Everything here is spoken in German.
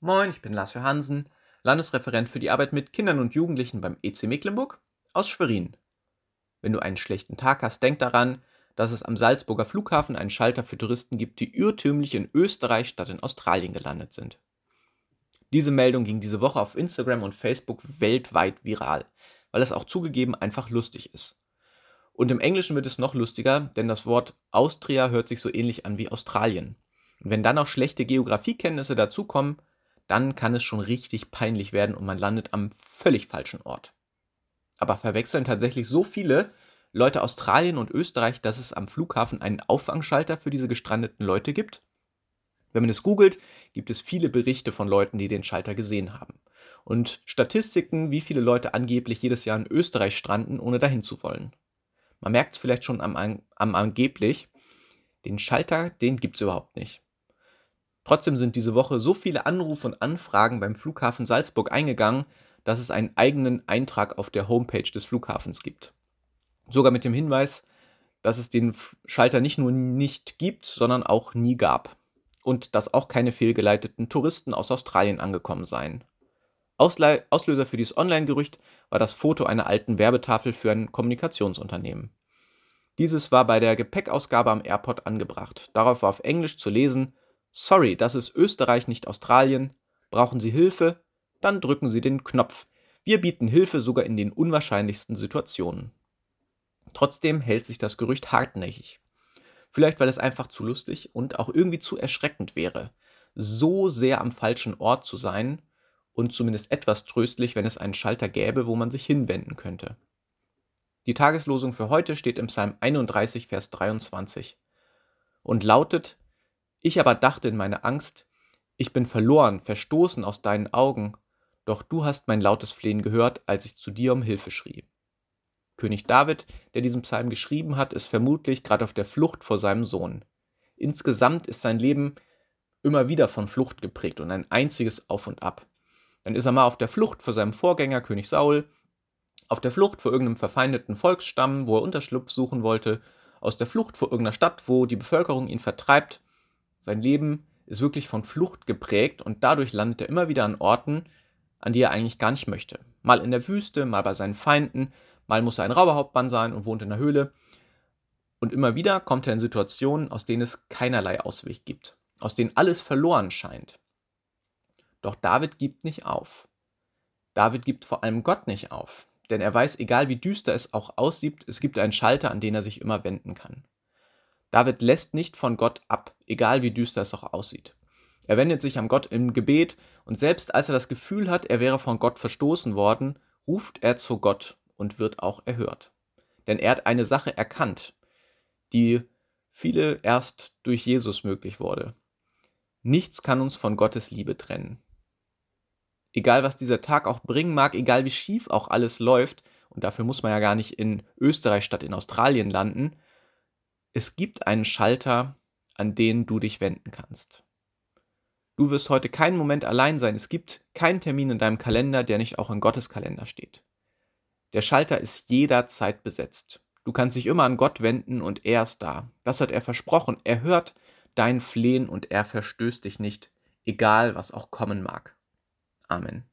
Moin, ich bin Lars Johansen, Landesreferent für die Arbeit mit Kindern und Jugendlichen beim EC Mecklenburg aus Schwerin. Wenn du einen schlechten Tag hast, denk daran, dass es am Salzburger Flughafen einen Schalter für Touristen gibt, die irrtümlich in Österreich statt in Australien gelandet sind. Diese Meldung ging diese Woche auf Instagram und Facebook weltweit viral, weil es auch zugegeben einfach lustig ist. Und im Englischen wird es noch lustiger, denn das Wort Austria hört sich so ähnlich an wie Australien. Und wenn dann noch schlechte Geografiekenntnisse dazukommen, dann kann es schon richtig peinlich werden und man landet am völlig falschen Ort. Aber verwechseln tatsächlich so viele Leute Australien und Österreich, dass es am Flughafen einen Auffangschalter für diese gestrandeten Leute gibt? Wenn man es googelt, gibt es viele Berichte von Leuten, die den Schalter gesehen haben. Und Statistiken, wie viele Leute angeblich jedes Jahr in Österreich stranden, ohne dahin zu wollen. Man merkt es vielleicht schon am, am angeblich, den Schalter, den gibt es überhaupt nicht. Trotzdem sind diese Woche so viele Anrufe und Anfragen beim Flughafen Salzburg eingegangen, dass es einen eigenen Eintrag auf der Homepage des Flughafens gibt. Sogar mit dem Hinweis, dass es den Schalter nicht nur nicht gibt, sondern auch nie gab. Und dass auch keine fehlgeleiteten Touristen aus Australien angekommen seien. Ausle Auslöser für dieses Online-Gerücht war das Foto einer alten Werbetafel für ein Kommunikationsunternehmen. Dieses war bei der Gepäckausgabe am Airport angebracht. Darauf war auf Englisch zu lesen, Sorry, das ist Österreich, nicht Australien. Brauchen Sie Hilfe? Dann drücken Sie den Knopf. Wir bieten Hilfe sogar in den unwahrscheinlichsten Situationen. Trotzdem hält sich das Gerücht hartnäckig. Vielleicht weil es einfach zu lustig und auch irgendwie zu erschreckend wäre, so sehr am falschen Ort zu sein und zumindest etwas tröstlich, wenn es einen Schalter gäbe, wo man sich hinwenden könnte. Die Tageslosung für heute steht im Psalm 31, Vers 23 und lautet, ich aber dachte in meiner Angst, ich bin verloren, verstoßen aus deinen Augen, doch du hast mein lautes Flehen gehört, als ich zu dir um Hilfe schrie. König David, der diesen Psalm geschrieben hat, ist vermutlich gerade auf der Flucht vor seinem Sohn. Insgesamt ist sein Leben immer wieder von Flucht geprägt und ein einziges Auf und Ab. Dann ist er mal auf der Flucht vor seinem Vorgänger König Saul, auf der Flucht vor irgendeinem verfeindeten Volksstamm, wo er Unterschlupf suchen wollte, aus der Flucht vor irgendeiner Stadt, wo die Bevölkerung ihn vertreibt, sein Leben ist wirklich von Flucht geprägt und dadurch landet er immer wieder an Orten, an die er eigentlich gar nicht möchte. Mal in der Wüste, mal bei seinen Feinden, mal muss er ein Rauberhauptmann sein und wohnt in der Höhle. Und immer wieder kommt er in Situationen, aus denen es keinerlei Ausweg gibt, aus denen alles verloren scheint. Doch David gibt nicht auf. David gibt vor allem Gott nicht auf, denn er weiß, egal wie düster es auch aussieht, es gibt einen Schalter, an den er sich immer wenden kann. David lässt nicht von Gott ab, egal wie düster es auch aussieht. Er wendet sich an Gott im Gebet und selbst als er das Gefühl hat, er wäre von Gott verstoßen worden, ruft er zu Gott und wird auch erhört. Denn er hat eine Sache erkannt, die viele erst durch Jesus möglich wurde. Nichts kann uns von Gottes Liebe trennen. Egal was dieser Tag auch bringen mag, egal wie schief auch alles läuft, und dafür muss man ja gar nicht in Österreich statt in Australien landen, es gibt einen Schalter, an den du dich wenden kannst. Du wirst heute keinen Moment allein sein. Es gibt keinen Termin in deinem Kalender, der nicht auch in Gottes Kalender steht. Der Schalter ist jederzeit besetzt. Du kannst dich immer an Gott wenden und er ist da. Das hat er versprochen. Er hört dein Flehen und er verstößt dich nicht, egal was auch kommen mag. Amen.